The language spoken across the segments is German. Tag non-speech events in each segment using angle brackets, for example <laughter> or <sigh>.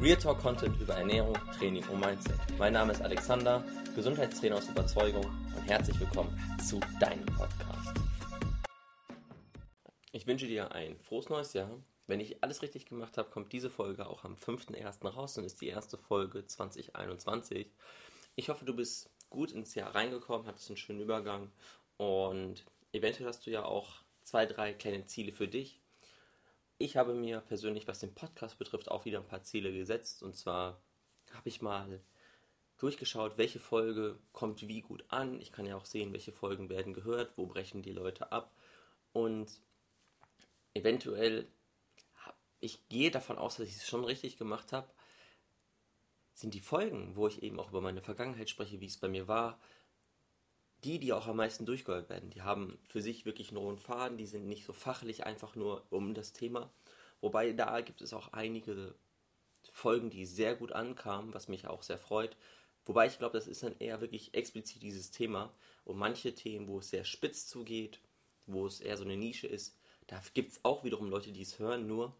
Real Talk Content über Ernährung, Training und Mindset. Mein Name ist Alexander, Gesundheitstrainer aus Überzeugung und herzlich willkommen zu deinem Podcast. Ich wünsche dir ein frohes neues Jahr. Wenn ich alles richtig gemacht habe, kommt diese Folge auch am 5.1. raus und ist die erste Folge 2021. Ich hoffe, du bist gut ins Jahr reingekommen, hattest einen schönen Übergang und eventuell hast du ja auch zwei, drei kleine Ziele für dich, ich habe mir persönlich, was den Podcast betrifft, auch wieder ein paar Ziele gesetzt. Und zwar habe ich mal durchgeschaut, welche Folge kommt wie gut an. Ich kann ja auch sehen, welche Folgen werden gehört, wo brechen die Leute ab. Und eventuell, ich gehe davon aus, dass ich es schon richtig gemacht habe, sind die Folgen, wo ich eben auch über meine Vergangenheit spreche, wie es bei mir war, die, die auch am meisten durchgehört werden, die haben für sich wirklich einen rohen Faden, die sind nicht so fachlich einfach nur um das Thema. Wobei da gibt es auch einige Folgen, die sehr gut ankamen, was mich auch sehr freut. Wobei ich glaube, das ist dann eher wirklich explizit dieses Thema. Und manche Themen, wo es sehr spitz zugeht, wo es eher so eine Nische ist, da gibt es auch wiederum Leute, die es hören. Nur,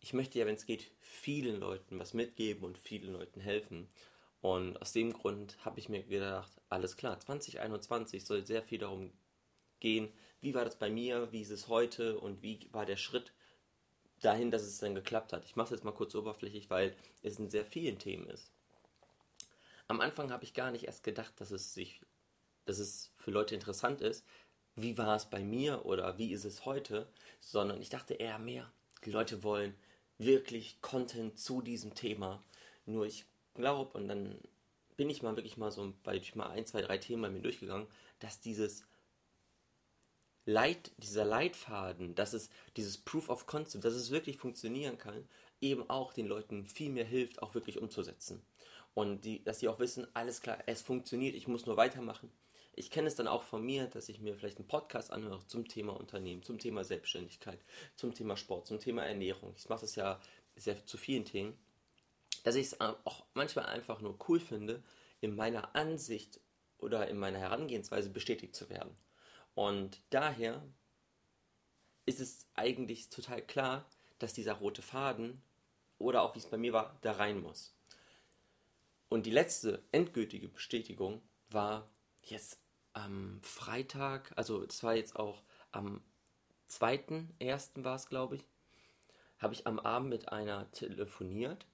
ich möchte ja, wenn es geht, vielen Leuten was mitgeben und vielen Leuten helfen. Und aus dem Grund habe ich mir gedacht, alles klar, 2021 soll sehr viel darum gehen, wie war das bei mir, wie ist es heute und wie war der Schritt dahin, dass es dann geklappt hat. Ich mache es jetzt mal kurz oberflächlich, weil es in sehr vielen Themen ist. Am Anfang habe ich gar nicht erst gedacht, dass es sich, dass es für Leute interessant ist, wie war es bei mir oder wie ist es heute, sondern ich dachte eher mehr, die Leute wollen wirklich Content zu diesem Thema. Nur ich glaube, und dann bin ich mal wirklich mal so bei mal ein, zwei, drei Themen bei mir durchgegangen, dass dieses Leit, dieser Leitfaden, dass es dieses Proof of Concept, dass es wirklich funktionieren kann, eben auch den Leuten viel mehr hilft, auch wirklich umzusetzen. Und die, dass sie auch wissen, alles klar, es funktioniert, ich muss nur weitermachen. Ich kenne es dann auch von mir, dass ich mir vielleicht einen Podcast anhöre zum Thema Unternehmen, zum Thema Selbstständigkeit, zum Thema Sport, zum Thema Ernährung. Ich mache das ja sehr zu vielen Themen dass ich es auch manchmal einfach nur cool finde, in meiner Ansicht oder in meiner Herangehensweise bestätigt zu werden. Und daher ist es eigentlich total klar, dass dieser rote Faden oder auch wie es bei mir war, da rein muss. Und die letzte endgültige Bestätigung war jetzt am Freitag, also es war jetzt auch am 2.1. war es, glaube ich, habe ich am Abend mit einer telefoniert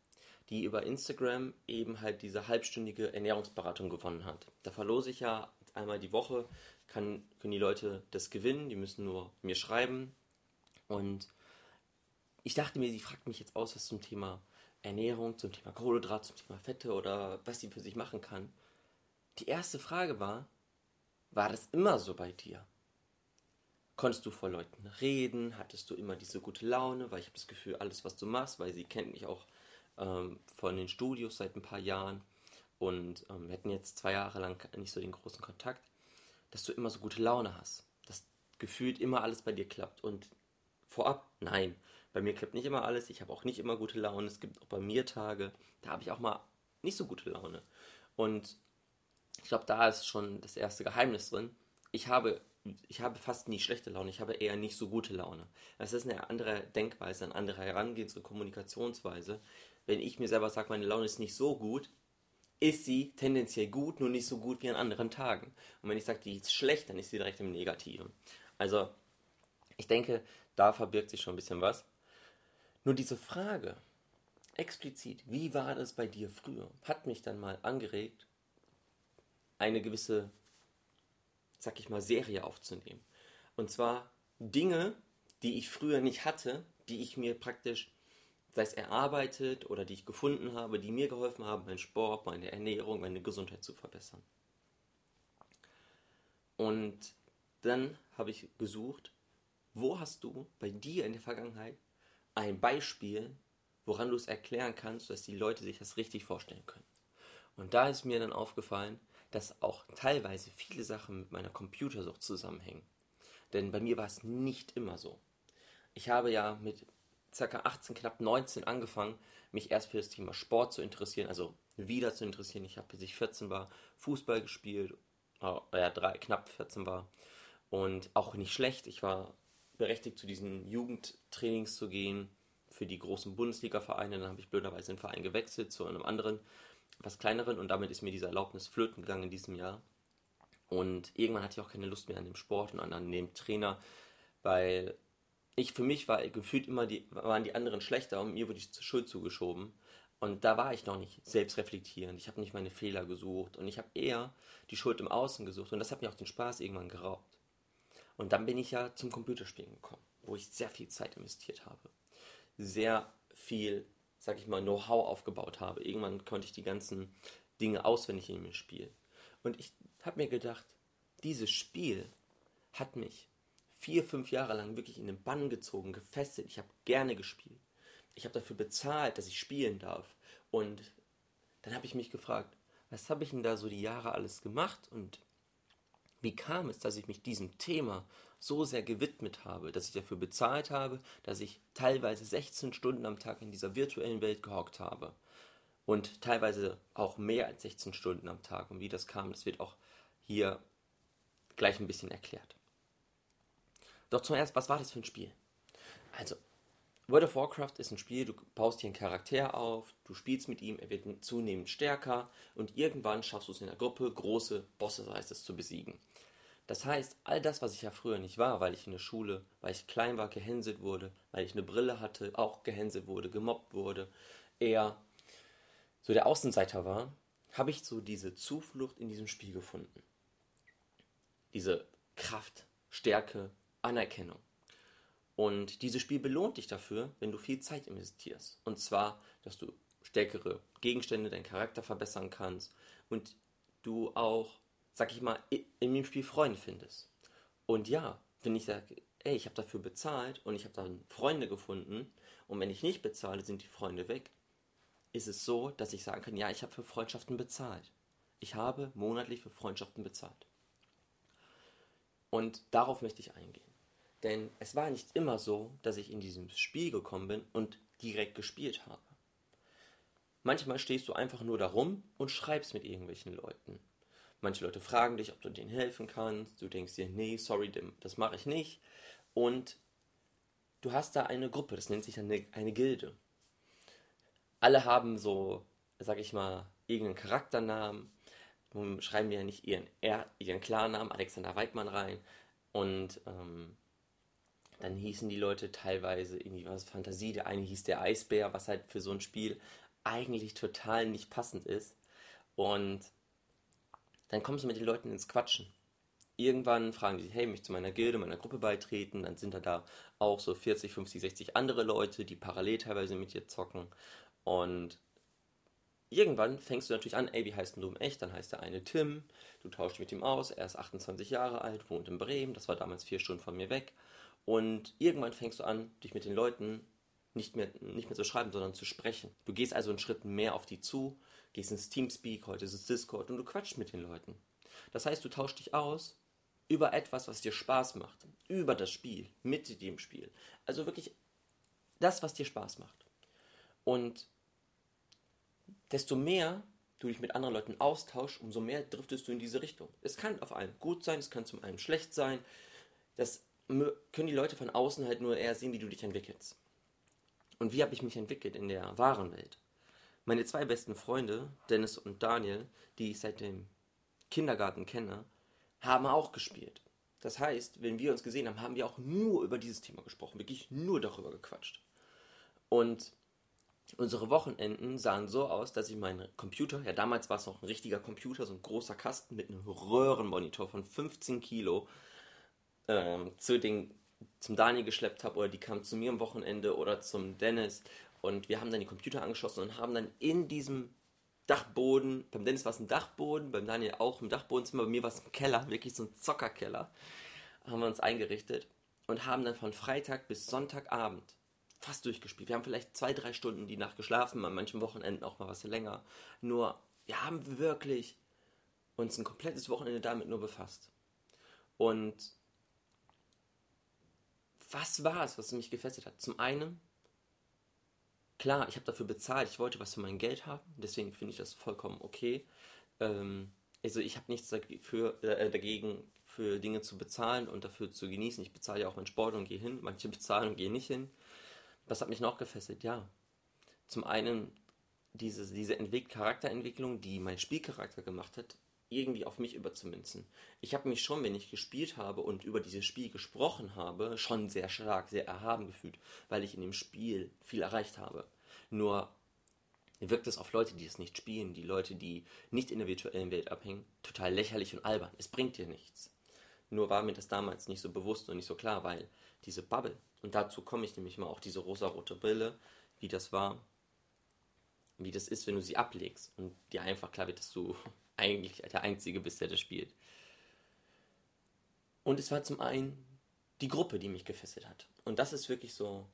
die über Instagram eben halt diese halbstündige Ernährungsberatung gewonnen hat. Da verlose ich ja einmal die Woche, kann, können die Leute das gewinnen, die müssen nur mir schreiben. Und ich dachte mir, sie fragt mich jetzt aus, was zum Thema Ernährung, zum Thema Kohlenhydrat, zum Thema Fette oder was sie für sich machen kann. Die erste Frage war, war das immer so bei dir? Konntest du vor Leuten reden? Hattest du immer diese gute Laune? Weil ich habe das Gefühl, alles, was du machst, weil sie kennt mich auch ähm, von den Studios seit ein paar Jahren. Und ähm, wir hatten jetzt zwei Jahre lang nicht so den großen Kontakt, dass du immer so gute Laune hast, dass gefühlt immer alles bei dir klappt. Und vorab, nein, bei mir klappt nicht immer alles, ich habe auch nicht immer gute Laune, es gibt auch bei mir Tage, da habe ich auch mal nicht so gute Laune. Und ich glaube, da ist schon das erste Geheimnis drin. Ich habe ich habe fast nie schlechte Laune, ich habe eher nicht so gute Laune. Das ist eine andere Denkweise, eine andere Herangehens- und Kommunikationsweise wenn ich mir selber sage, meine Laune ist nicht so gut, ist sie tendenziell gut, nur nicht so gut wie an anderen Tagen. Und wenn ich sage, die ist schlecht, dann ist sie direkt im Negativen. Also, ich denke, da verbirgt sich schon ein bisschen was. Nur diese Frage, explizit, wie war das bei dir früher, hat mich dann mal angeregt, eine gewisse, sag ich mal, Serie aufzunehmen. Und zwar Dinge, die ich früher nicht hatte, die ich mir praktisch sei es erarbeitet oder die ich gefunden habe, die mir geholfen haben, meinen Sport, meine Ernährung, meine Gesundheit zu verbessern. Und dann habe ich gesucht, wo hast du bei dir in der Vergangenheit ein Beispiel, woran du es erklären kannst, dass die Leute sich das richtig vorstellen können. Und da ist mir dann aufgefallen, dass auch teilweise viele Sachen mit meiner Computersucht zusammenhängen. Denn bei mir war es nicht immer so. Ich habe ja mit ca. 18, knapp 19 angefangen, mich erst für das Thema Sport zu interessieren, also wieder zu interessieren. Ich habe, bis ich 14 war, Fußball gespielt, äh, ja, drei, knapp 14 war. Und auch nicht schlecht. Ich war berechtigt, zu diesen Jugendtrainings zu gehen. für die großen Bundesliga-Vereine. Dann habe ich blöderweise den Verein gewechselt zu einem anderen, was kleineren und damit ist mir diese Erlaubnis flöten gegangen in diesem Jahr. Und irgendwann hatte ich auch keine Lust mehr an dem Sport und an dem Trainer, weil ich für mich war gefühlt immer die, waren die anderen schlechter und mir wurde die Schuld zugeschoben. Und da war ich noch nicht selbstreflektierend. Ich habe nicht meine Fehler gesucht und ich habe eher die Schuld im Außen gesucht und das hat mir auch den Spaß irgendwann geraubt. Und dann bin ich ja zum Computerspielen gekommen, wo ich sehr viel Zeit investiert habe. Sehr viel, sag ich mal, Know-how aufgebaut habe. Irgendwann konnte ich die ganzen Dinge auswendig in dem Spiel. Und ich habe mir gedacht, dieses Spiel hat mich vier, fünf Jahre lang wirklich in den Bann gezogen, gefesselt. Ich habe gerne gespielt. Ich habe dafür bezahlt, dass ich spielen darf. Und dann habe ich mich gefragt, was habe ich denn da so die Jahre alles gemacht und wie kam es, dass ich mich diesem Thema so sehr gewidmet habe, dass ich dafür bezahlt habe, dass ich teilweise 16 Stunden am Tag in dieser virtuellen Welt gehockt habe und teilweise auch mehr als 16 Stunden am Tag. Und wie das kam, das wird auch hier gleich ein bisschen erklärt. Doch zuerst, was war das für ein Spiel? Also, World of Warcraft ist ein Spiel, du baust hier einen Charakter auf, du spielst mit ihm, er wird zunehmend stärker und irgendwann schaffst du es in der Gruppe, große Bosse heißt es, zu besiegen. Das heißt, all das, was ich ja früher nicht war, weil ich in der Schule, weil ich klein war, gehänselt wurde, weil ich eine Brille hatte, auch gehänselt wurde, gemobbt wurde, eher so der Außenseiter war, habe ich so diese Zuflucht in diesem Spiel gefunden. Diese Kraft, Stärke, Anerkennung. Und dieses Spiel belohnt dich dafür, wenn du viel Zeit investierst. Und zwar, dass du stärkere Gegenstände, deinen Charakter verbessern kannst und du auch, sag ich mal, in dem Spiel Freunde findest. Und ja, wenn ich sage, ey, ich habe dafür bezahlt und ich habe dann Freunde gefunden und wenn ich nicht bezahle, sind die Freunde weg, ist es so, dass ich sagen kann, ja, ich habe für Freundschaften bezahlt. Ich habe monatlich für Freundschaften bezahlt. Und darauf möchte ich eingehen. Denn es war nicht immer so, dass ich in diesem Spiel gekommen bin und direkt gespielt habe. Manchmal stehst du einfach nur da rum und schreibst mit irgendwelchen Leuten. Manche Leute fragen dich, ob du denen helfen kannst. Du denkst dir, nee, sorry, das mache ich nicht. Und du hast da eine Gruppe, das nennt sich eine, eine Gilde. Alle haben so, sag ich mal, irgendeinen Charakternamen. Schreiben ja nicht ihren, ihren Klarnamen Alexander Weidmann rein. Und ähm, dann hießen die Leute teilweise irgendwie was Fantasie. Der eine hieß der Eisbär, was halt für so ein Spiel eigentlich total nicht passend ist. Und dann kommst du mit den Leuten ins Quatschen. Irgendwann fragen die, hey, möchtest du meiner Gilde, meiner Gruppe beitreten? Dann sind da da auch so 40, 50, 60 andere Leute, die parallel teilweise mit dir zocken. Und irgendwann fängst du natürlich an, ey, wie heißt denn du im Echt? Dann heißt der eine Tim, du tauschst mit ihm aus, er ist 28 Jahre alt, wohnt in Bremen, das war damals vier Stunden von mir weg. Und irgendwann fängst du an, dich mit den Leuten nicht mehr, nicht mehr zu schreiben, sondern zu sprechen. Du gehst also einen Schritt mehr auf die zu, gehst ins Teamspeak, heute ist es Discord und du quatschst mit den Leuten. Das heißt, du tauschst dich aus über etwas, was dir Spaß macht, über das Spiel, mit dem Spiel. Also wirklich das, was dir Spaß macht. Und desto mehr du dich mit anderen Leuten austauschst, umso mehr driftest du in diese Richtung. Es kann auf einen gut sein, es kann zum einen schlecht sein. Das können die Leute von außen halt nur eher sehen, wie du dich entwickelst. Und wie habe ich mich entwickelt in der wahren Welt? Meine zwei besten Freunde, Dennis und Daniel, die ich seit dem Kindergarten kenne, haben auch gespielt. Das heißt, wenn wir uns gesehen haben, haben wir auch nur über dieses Thema gesprochen, wirklich nur darüber gequatscht. Und unsere Wochenenden sahen so aus, dass ich meinen Computer, ja damals war es noch ein richtiger Computer, so ein großer Kasten mit einem Röhrenmonitor von 15 Kilo, ähm, zu den, zum Daniel geschleppt habe oder die kam zu mir am Wochenende oder zum Dennis und wir haben dann die Computer angeschlossen und haben dann in diesem Dachboden, beim Dennis war es ein Dachboden, beim Daniel auch im Dachbodenzimmer, bei mir war es ein Keller, wirklich so ein Zockerkeller, haben wir uns eingerichtet und haben dann von Freitag bis Sonntagabend fast durchgespielt. Wir haben vielleicht zwei, drei Stunden die Nacht geschlafen, an manchen Wochenenden auch mal was länger. Nur, wir haben wirklich uns ein komplettes Wochenende damit nur befasst. Und was war es, was mich gefesselt hat? Zum einen, klar, ich habe dafür bezahlt, ich wollte was für mein Geld haben, deswegen finde ich das vollkommen okay. Ähm, also ich habe nichts dafür, äh, dagegen, für Dinge zu bezahlen und dafür zu genießen. Ich bezahle ja auch meinen Sport und gehe hin. <laughs> Manche bezahlen und gehen nicht hin. Was hat mich noch gefesselt? Ja. Zum einen diese, diese Entwick Charakterentwicklung, die mein Spielcharakter gemacht hat, irgendwie auf mich überzumünzen. Ich habe mich schon, wenn ich gespielt habe und über dieses Spiel gesprochen habe, schon sehr stark, sehr erhaben gefühlt, weil ich in dem Spiel viel erreicht habe. Nur wirkt es auf Leute, die es nicht spielen, die Leute, die nicht in der virtuellen Welt abhängen, total lächerlich und albern. Es bringt dir nichts. Nur war mir das damals nicht so bewusst und nicht so klar, weil diese Bubble, und dazu komme ich nämlich mal auch diese rosa-rote Brille, wie das war, wie das ist, wenn du sie ablegst und dir einfach klar wird, dass du eigentlich der Einzige bist, der das spielt. Und es war zum einen die Gruppe, die mich gefesselt hat. Und das ist wirklich so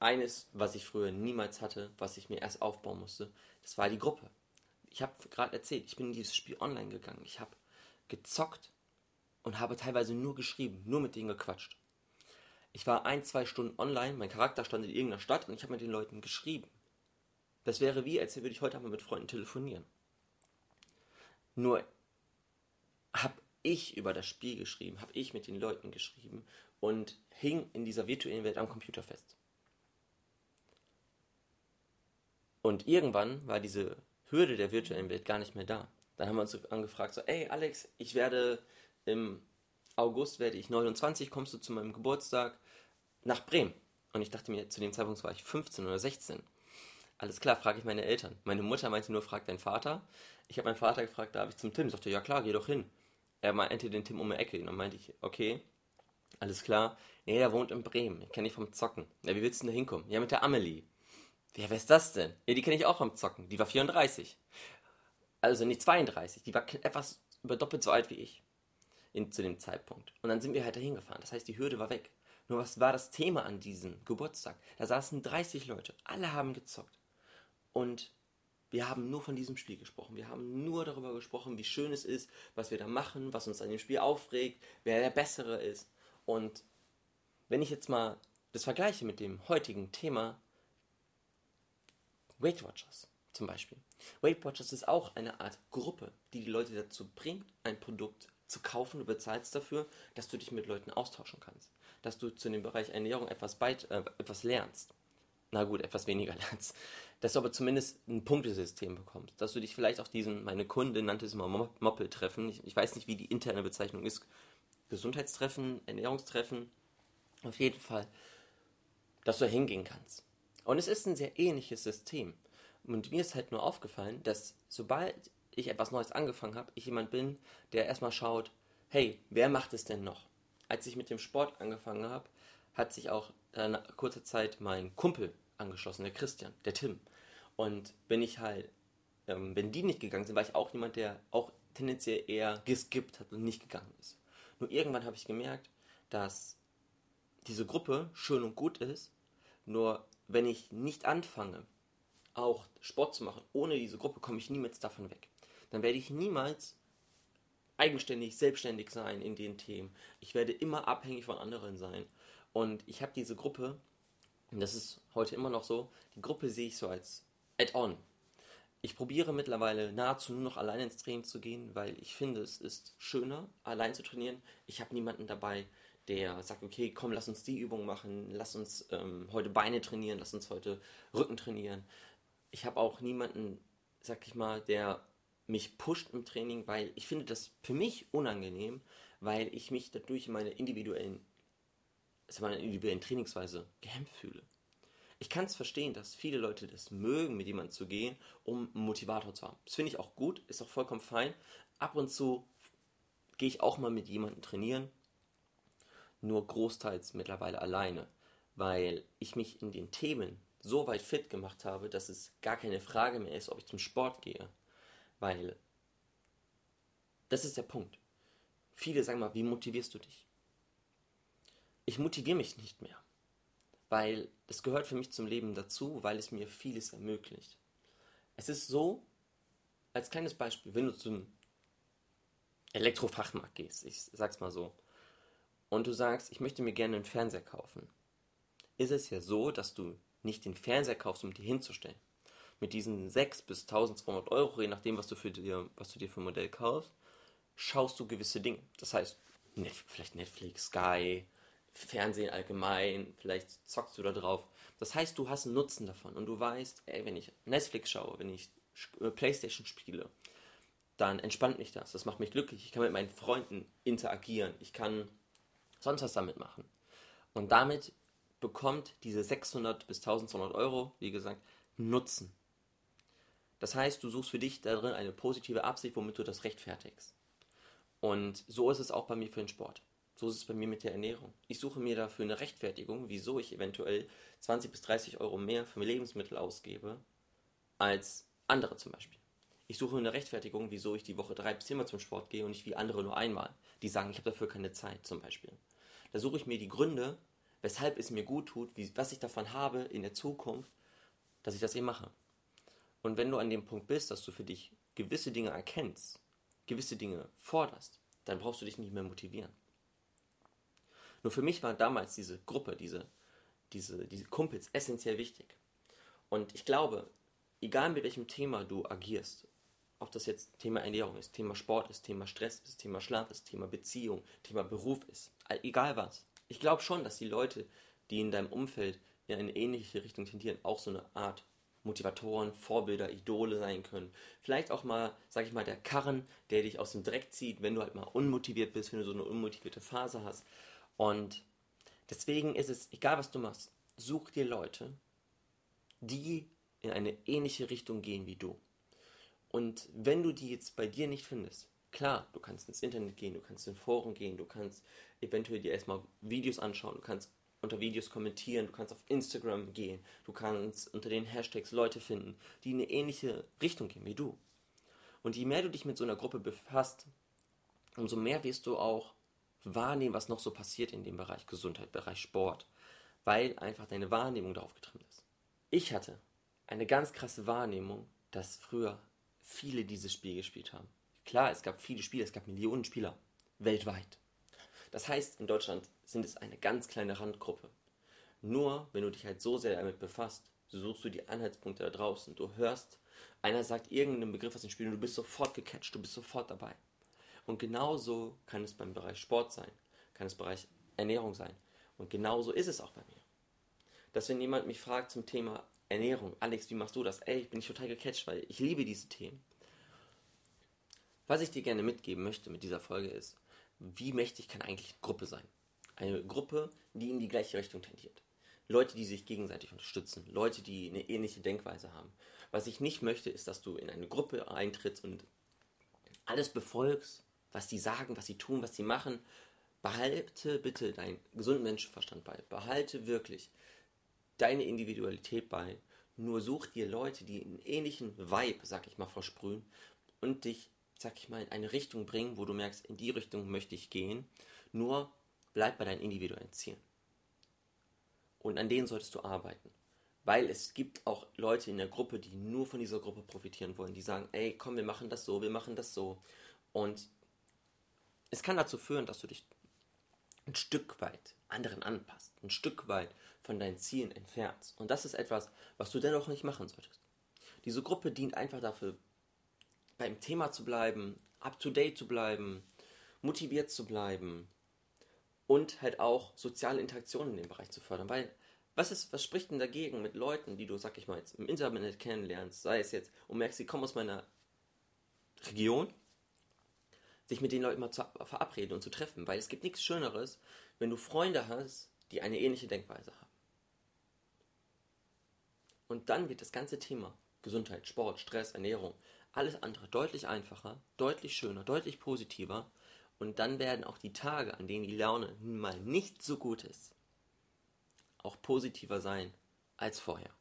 eines, was ich früher niemals hatte, was ich mir erst aufbauen musste. Das war die Gruppe. Ich habe gerade erzählt, ich bin in dieses Spiel online gegangen. Ich habe gezockt und habe teilweise nur geschrieben, nur mit denen gequatscht. Ich war ein, zwei Stunden online, mein Charakter stand in irgendeiner Stadt und ich habe mit den Leuten geschrieben. Das wäre wie, als würde ich heute einmal mit Freunden telefonieren. Nur habe ich über das Spiel geschrieben, habe ich mit den Leuten geschrieben und hing in dieser virtuellen Welt am Computer fest. Und irgendwann war diese Hürde der virtuellen Welt gar nicht mehr da. Dann haben wir uns angefragt, so, ey Alex, ich werde im August werde ich 29, kommst du zu meinem Geburtstag nach Bremen? Und ich dachte mir, zu dem Zeitpunkt war ich 15 oder 16. Alles klar, frage ich meine Eltern. Meine Mutter meinte nur, frag deinen Vater. Ich habe meinen Vater gefragt, darf ich zum Tim? Sagte, ja klar, geh doch hin. Er meinte den Tim um die Ecke. Und dann meinte ich, okay, alles klar. Nee, der wohnt in Bremen. Ich kenne ich vom Zocken. Ja, wie willst du denn da hinkommen? Ja, mit der Amelie. Ja, wer ist das denn? Ja, die kenne ich auch vom Zocken. Die war 34. Also nicht 32. Die war etwas über doppelt so alt wie ich. In, zu dem Zeitpunkt. Und dann sind wir halt dahin gefahren. Das heißt, die Hürde war weg. Nur was war das Thema an diesem Geburtstag? Da saßen 30 Leute. Alle haben gezockt. Und wir haben nur von diesem Spiel gesprochen. Wir haben nur darüber gesprochen, wie schön es ist, was wir da machen, was uns an dem Spiel aufregt, wer der Bessere ist. Und wenn ich jetzt mal das vergleiche mit dem heutigen Thema Weight Watchers zum Beispiel. Weight Watchers ist auch eine Art Gruppe, die die Leute dazu bringt, ein Produkt zu kaufen. Du bezahlst dafür, dass du dich mit Leuten austauschen kannst. Dass du zu dem Bereich Ernährung etwas, beit, äh, etwas lernst. Na gut, etwas weniger <laughs> lernst dass du aber zumindest ein Punktesystem bekommst. Dass du dich vielleicht auf diesen, meine Kundin nannte es immer Moppeltreffen, ich, ich weiß nicht, wie die interne Bezeichnung ist, Gesundheitstreffen, Ernährungstreffen, auf jeden Fall, dass du hingehen kannst. Und es ist ein sehr ähnliches System. Und mir ist halt nur aufgefallen, dass sobald ich etwas Neues angefangen habe, ich jemand bin, der erstmal schaut, hey, wer macht es denn noch? Als ich mit dem Sport angefangen habe, hat sich auch nach kurzer Zeit mein Kumpel angeschlossen, der Christian, der Tim. Und wenn ich halt, ähm, wenn die nicht gegangen sind, war ich auch jemand, der auch tendenziell eher geskippt hat und nicht gegangen ist. Nur irgendwann habe ich gemerkt, dass diese Gruppe schön und gut ist, nur wenn ich nicht anfange, auch Sport zu machen, ohne diese Gruppe komme ich niemals davon weg. Dann werde ich niemals eigenständig, selbstständig sein in den Themen. Ich werde immer abhängig von anderen sein. Und ich habe diese Gruppe, und das ist heute immer noch so, die Gruppe sehe ich so als Add-on. Ich probiere mittlerweile nahezu nur noch allein ins Training zu gehen, weil ich finde, es ist schöner, allein zu trainieren. Ich habe niemanden dabei, der sagt, okay, komm, lass uns die Übung machen, lass uns ähm, heute Beine trainieren, lass uns heute Rücken trainieren. Ich habe auch niemanden, sag ich mal, der mich pusht im Training, weil ich finde das für mich unangenehm, weil ich mich dadurch in meiner individuellen, also meiner individuellen Trainingsweise gehemmt fühle ich kann es verstehen, dass viele Leute das mögen, mit jemandem zu gehen, um einen Motivator zu haben. Das finde ich auch gut, ist auch vollkommen fein. Ab und zu gehe ich auch mal mit jemandem trainieren, nur großteils mittlerweile alleine, weil ich mich in den Themen so weit fit gemacht habe, dass es gar keine Frage mehr ist, ob ich zum Sport gehe. Weil das ist der Punkt. Viele sagen mal, wie motivierst du dich? Ich motiviere mich nicht mehr weil es gehört für mich zum Leben dazu, weil es mir vieles ermöglicht. Es ist so, als kleines Beispiel, wenn du zum Elektrofachmarkt gehst, ich sag's mal so, und du sagst, ich möchte mir gerne einen Fernseher kaufen, ist es ja so, dass du nicht den Fernseher kaufst, um dir hinzustellen. Mit diesen 6 bis 1200 Euro, je nachdem, was du, für dir, was du dir für ein Modell kaufst, schaust du gewisse Dinge. Das heißt, vielleicht Netflix, Sky, Fernsehen allgemein, vielleicht zockst du da drauf. Das heißt, du hast einen Nutzen davon und du weißt, ey, wenn ich Netflix schaue, wenn ich äh, Playstation spiele, dann entspannt mich das. Das macht mich glücklich. Ich kann mit meinen Freunden interagieren. Ich kann sonst was damit machen. Und damit bekommt diese 600 bis 1200 Euro, wie gesagt, Nutzen. Das heißt, du suchst für dich darin eine positive Absicht, womit du das rechtfertigst. Und so ist es auch bei mir für den Sport. So ist es bei mir mit der Ernährung. Ich suche mir dafür eine Rechtfertigung, wieso ich eventuell 20 bis 30 Euro mehr für Lebensmittel ausgebe als andere zum Beispiel. Ich suche eine Rechtfertigung, wieso ich die Woche drei bis viermal zum Sport gehe und nicht wie andere nur einmal. Die sagen, ich habe dafür keine Zeit zum Beispiel. Da suche ich mir die Gründe, weshalb es mir gut tut, wie, was ich davon habe in der Zukunft, dass ich das eben mache. Und wenn du an dem Punkt bist, dass du für dich gewisse Dinge erkennst, gewisse Dinge forderst, dann brauchst du dich nicht mehr motivieren. Nur für mich war damals diese Gruppe, diese, diese, diese Kumpels essentiell wichtig. Und ich glaube, egal mit welchem Thema du agierst, ob das jetzt Thema Ernährung ist, Thema Sport ist, Thema Stress ist, Thema Schlaf ist, Thema Beziehung, Thema Beruf ist, egal was. Ich glaube schon, dass die Leute, die in deinem Umfeld in eine ähnliche Richtung tendieren, auch so eine Art Motivatoren, Vorbilder, Idole sein können. Vielleicht auch mal, sag ich mal, der Karren, der dich aus dem Dreck zieht, wenn du halt mal unmotiviert bist, wenn du so eine unmotivierte Phase hast. Und deswegen ist es, egal was du machst, such dir Leute, die in eine ähnliche Richtung gehen wie du. Und wenn du die jetzt bei dir nicht findest, klar, du kannst ins Internet gehen, du kannst in Foren gehen, du kannst eventuell dir erstmal Videos anschauen, du kannst unter Videos kommentieren, du kannst auf Instagram gehen, du kannst unter den Hashtags Leute finden, die in eine ähnliche Richtung gehen wie du. Und je mehr du dich mit so einer Gruppe befasst, umso mehr wirst du auch wahrnehmen, was noch so passiert in dem Bereich Gesundheit, Bereich Sport, weil einfach deine Wahrnehmung darauf getrimmt ist. Ich hatte eine ganz krasse Wahrnehmung, dass früher viele dieses Spiel gespielt haben. Klar, es gab viele Spieler, es gab Millionen Spieler weltweit. Das heißt, in Deutschland sind es eine ganz kleine Randgruppe. Nur, wenn du dich halt so sehr damit befasst, suchst du die Anhaltspunkte da draußen. Du hörst, einer sagt irgendeinen Begriff aus dem Spiel und du bist sofort gecatcht, du bist sofort dabei. Und genauso kann es beim Bereich Sport sein, kann es Bereich Ernährung sein. Und genauso ist es auch bei mir. Dass wenn jemand mich fragt zum Thema Ernährung, Alex, wie machst du das? Ey, ich bin ich total gecatcht, weil ich liebe diese Themen. Was ich dir gerne mitgeben möchte mit dieser Folge ist, wie mächtig kann eigentlich eine Gruppe sein? Eine Gruppe, die in die gleiche Richtung tendiert. Leute, die sich gegenseitig unterstützen, Leute, die eine ähnliche Denkweise haben. Was ich nicht möchte, ist, dass du in eine Gruppe eintrittst und alles befolgst, was sie sagen, was sie tun, was sie machen. Behalte bitte deinen gesunden Menschenverstand bei. Behalte wirklich deine Individualität bei. Nur such dir Leute, die einen ähnlichen Vibe, sag ich mal, versprühen und dich, sag ich mal, in eine Richtung bringen, wo du merkst, in die Richtung möchte ich gehen. Nur bleib bei deinen individuellen Zielen. Und an denen solltest du arbeiten. Weil es gibt auch Leute in der Gruppe, die nur von dieser Gruppe profitieren wollen. Die sagen, ey, komm, wir machen das so, wir machen das so. Und es kann dazu führen, dass du dich ein Stück weit anderen anpasst, ein Stück weit von deinen Zielen entfernst. Und das ist etwas, was du dennoch nicht machen solltest. Diese Gruppe dient einfach dafür, beim Thema zu bleiben, up-to-date zu bleiben, motiviert zu bleiben und halt auch soziale Interaktionen in dem Bereich zu fördern. Weil, was, ist, was spricht denn dagegen mit Leuten, die du, sag ich mal, jetzt im Internet kennenlernst, sei es jetzt, und merkst, sie kommen aus meiner Region, sich mit den Leuten mal zu verabreden und zu treffen, weil es gibt nichts Schöneres, wenn du Freunde hast, die eine ähnliche Denkweise haben. Und dann wird das ganze Thema Gesundheit, Sport, Stress, Ernährung, alles andere deutlich einfacher, deutlich schöner, deutlich positiver. Und dann werden auch die Tage, an denen die Laune mal nicht so gut ist, auch positiver sein als vorher.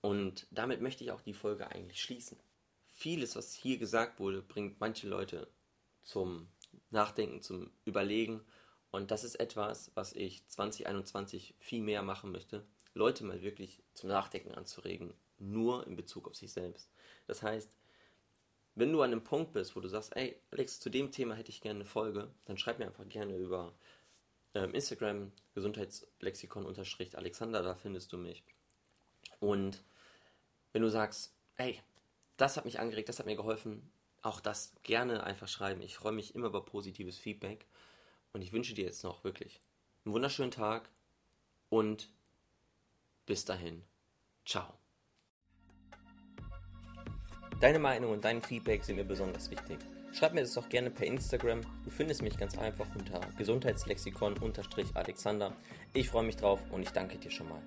Und damit möchte ich auch die Folge eigentlich schließen. Vieles, was hier gesagt wurde, bringt manche Leute zum Nachdenken, zum Überlegen. Und das ist etwas, was ich 2021 viel mehr machen möchte. Leute mal wirklich zum Nachdenken anzuregen, nur in Bezug auf sich selbst. Das heißt, wenn du an einem Punkt bist, wo du sagst, ey, Alex, zu dem Thema hätte ich gerne eine Folge, dann schreib mir einfach gerne über ähm, Instagram, Gesundheitslexikon-Alexander, da findest du mich. Und wenn du sagst, ey, das hat mich angeregt, das hat mir geholfen, auch das gerne einfach schreiben. Ich freue mich immer über positives Feedback und ich wünsche dir jetzt noch wirklich einen wunderschönen Tag und bis dahin. Ciao. Deine Meinung und dein Feedback sind mir besonders wichtig. Schreib mir das doch gerne per Instagram. Du findest mich ganz einfach unter Gesundheitslexikon-Alexander. Ich freue mich drauf und ich danke dir schon mal.